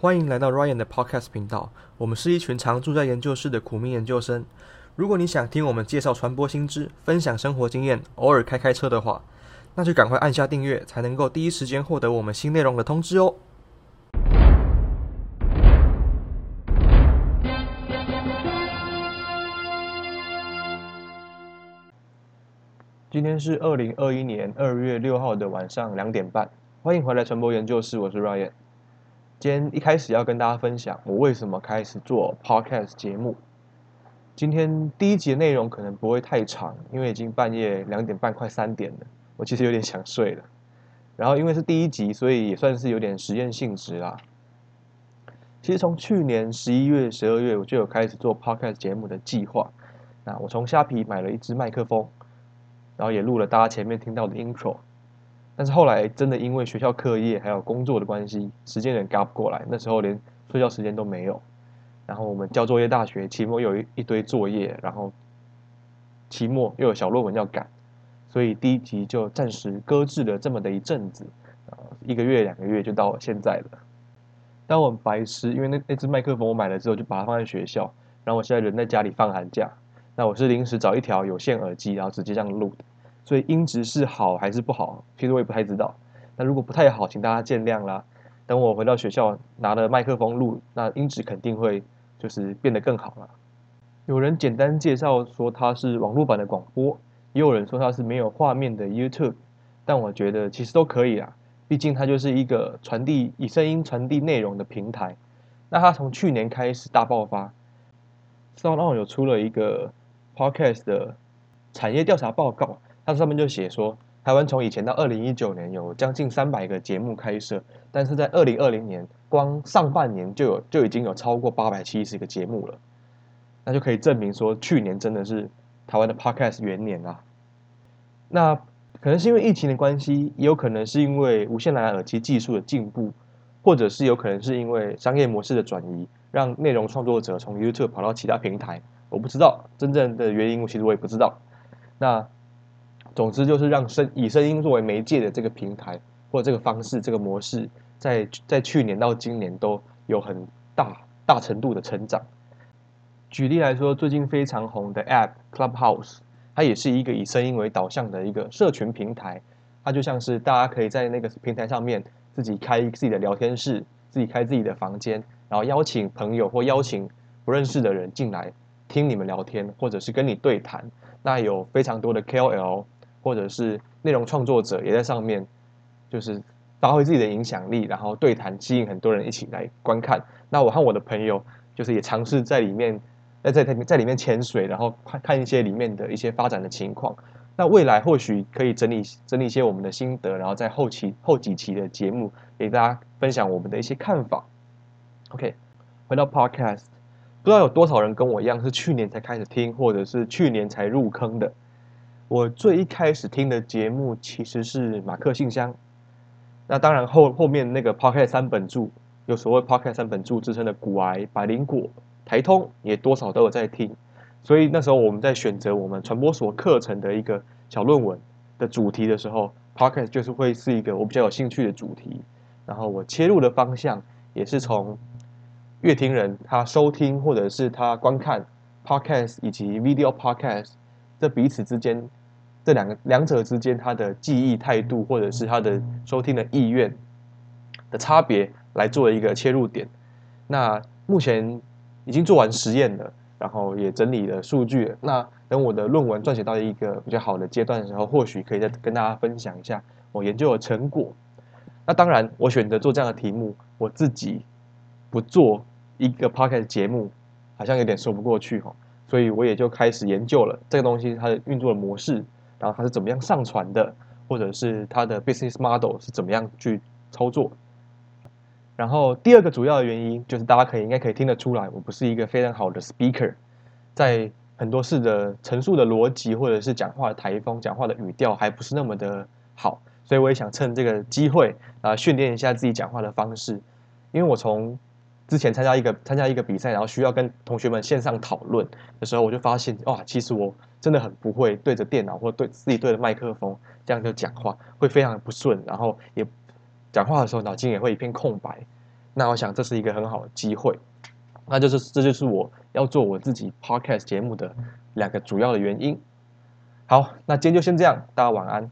欢迎来到 Ryan 的 Podcast 频道。我们是一群常住在研究室的苦命研究生。如果你想听我们介绍传播新知、分享生活经验，偶尔开开车的话，那就赶快按下订阅，才能够第一时间获得我们新内容的通知哦。今天是二零二一年二月六号的晚上两点半，欢迎回来传播研究室，我是 Ryan。今天一开始要跟大家分享我为什么开始做 Podcast 节目。今天第一集的内容可能不会太长，因为已经半夜两点半快三点了，我其实有点想睡了。然后因为是第一集，所以也算是有点实验性质啦。其实从去年十一月、十二月我就有开始做 Podcast 节目的计划。那我从虾皮买了一支麦克风。然后也录了大家前面听到的 intro，但是后来真的因为学校课业还有工作的关系，时间有点赶不过来，那时候连睡觉时间都没有。然后我们交作业，大学期末有一一堆作业，然后期末又有小论文要赶，所以第一集就暂时搁置了这么的一阵子，呃，一个月两个月就到现在了。但我很白痴，因为那那只麦克风我买了之后就把它放在学校，然后我现在人在家里放寒假。那我是临时找一条有线耳机，然后直接这样录的，所以音质是好还是不好，其实我也不太知道。那如果不太好，请大家见谅啦。等我回到学校拿了麦克风录，那音质肯定会就是变得更好了。有人简单介绍说它是网络版的广播，也有人说它是没有画面的 YouTube，但我觉得其实都可以啊，毕竟它就是一个传递以声音传递内容的平台。那它从去年开始大爆发，SoundOn 有出了一个。Podcast 的产业调查报告，它上面就写说，台湾从以前到二零一九年有将近三百个节目开设，但是在二零二零年，光上半年就有就已经有超过八百七十个节目了，那就可以证明说，去年真的是台湾的 Podcast 元年啊。那可能是因为疫情的关系，也有可能是因为无线蓝牙耳机技术的进步，或者是有可能是因为商业模式的转移，让内容创作者从 YouTube 跑到其他平台。我不知道真正的原因，我其实我也不知道。那总之就是让声以声音作为媒介的这个平台或者这个方式、这个模式，在在去年到今年都有很大大程度的成长。举例来说，最近非常红的 App Clubhouse，它也是一个以声音为导向的一个社群平台。它就像是大家可以在那个平台上面自己开自己的聊天室，自己开自己的房间，然后邀请朋友或邀请不认识的人进来。听你们聊天，或者是跟你对谈，那有非常多的 KOL 或者是内容创作者也在上面，就是发挥自己的影响力，然后对谈，吸引很多人一起来观看。那我和我的朋友就是也尝试在里面，在在在里面潜水，然后看看一些里面的一些发展的情况。那未来或许可以整理整理一些我们的心得，然后在后期后几期的节目给大家分享我们的一些看法。OK，回到 Podcast。不知道有多少人跟我一样是去年才开始听，或者是去年才入坑的。我最一开始听的节目其实是马克信箱。那当然后后面那个 Pocket 三本柱，有所谓 Pocket 三本柱之称的古癌、百灵果、台通，也多少都有在听。所以那时候我们在选择我们传播所课程的一个小论文的主题的时候，Pocket 就是会是一个我比较有兴趣的主题。然后我切入的方向也是从。乐听人他收听或者是他观看 podcast 以及 video podcast，这彼此之间这两个两者之间他的记忆态度或者是他的收听的意愿的差别来做一个切入点。那目前已经做完实验了，然后也整理了数据。那等我的论文撰写到一个比较好的阶段的时候，或许可以再跟大家分享一下我研究的成果。那当然，我选择做这样的题目，我自己。不做一个 podcast 节目，好像有点说不过去哈，所以我也就开始研究了这个东西它的运作的模式，然后它是怎么样上传的，或者是它的 business model 是怎么样去操作。然后第二个主要的原因就是大家可以应该可以听得出来，我不是一个非常好的 speaker，在很多事的陈述的逻辑或者是讲话的台风、讲话的语调还不是那么的好，所以我也想趁这个机会啊训练一下自己讲话的方式，因为我从之前参加一个参加一个比赛，然后需要跟同学们线上讨论的时候，我就发现哇，其实我真的很不会对着电脑或对自己对着麦克风这样就讲话，会非常不顺，然后也讲话的时候脑筋也会一片空白。那我想这是一个很好的机会，那就是这就是我要做我自己 podcast 节目的两个主要的原因。好，那今天就先这样，大家晚安。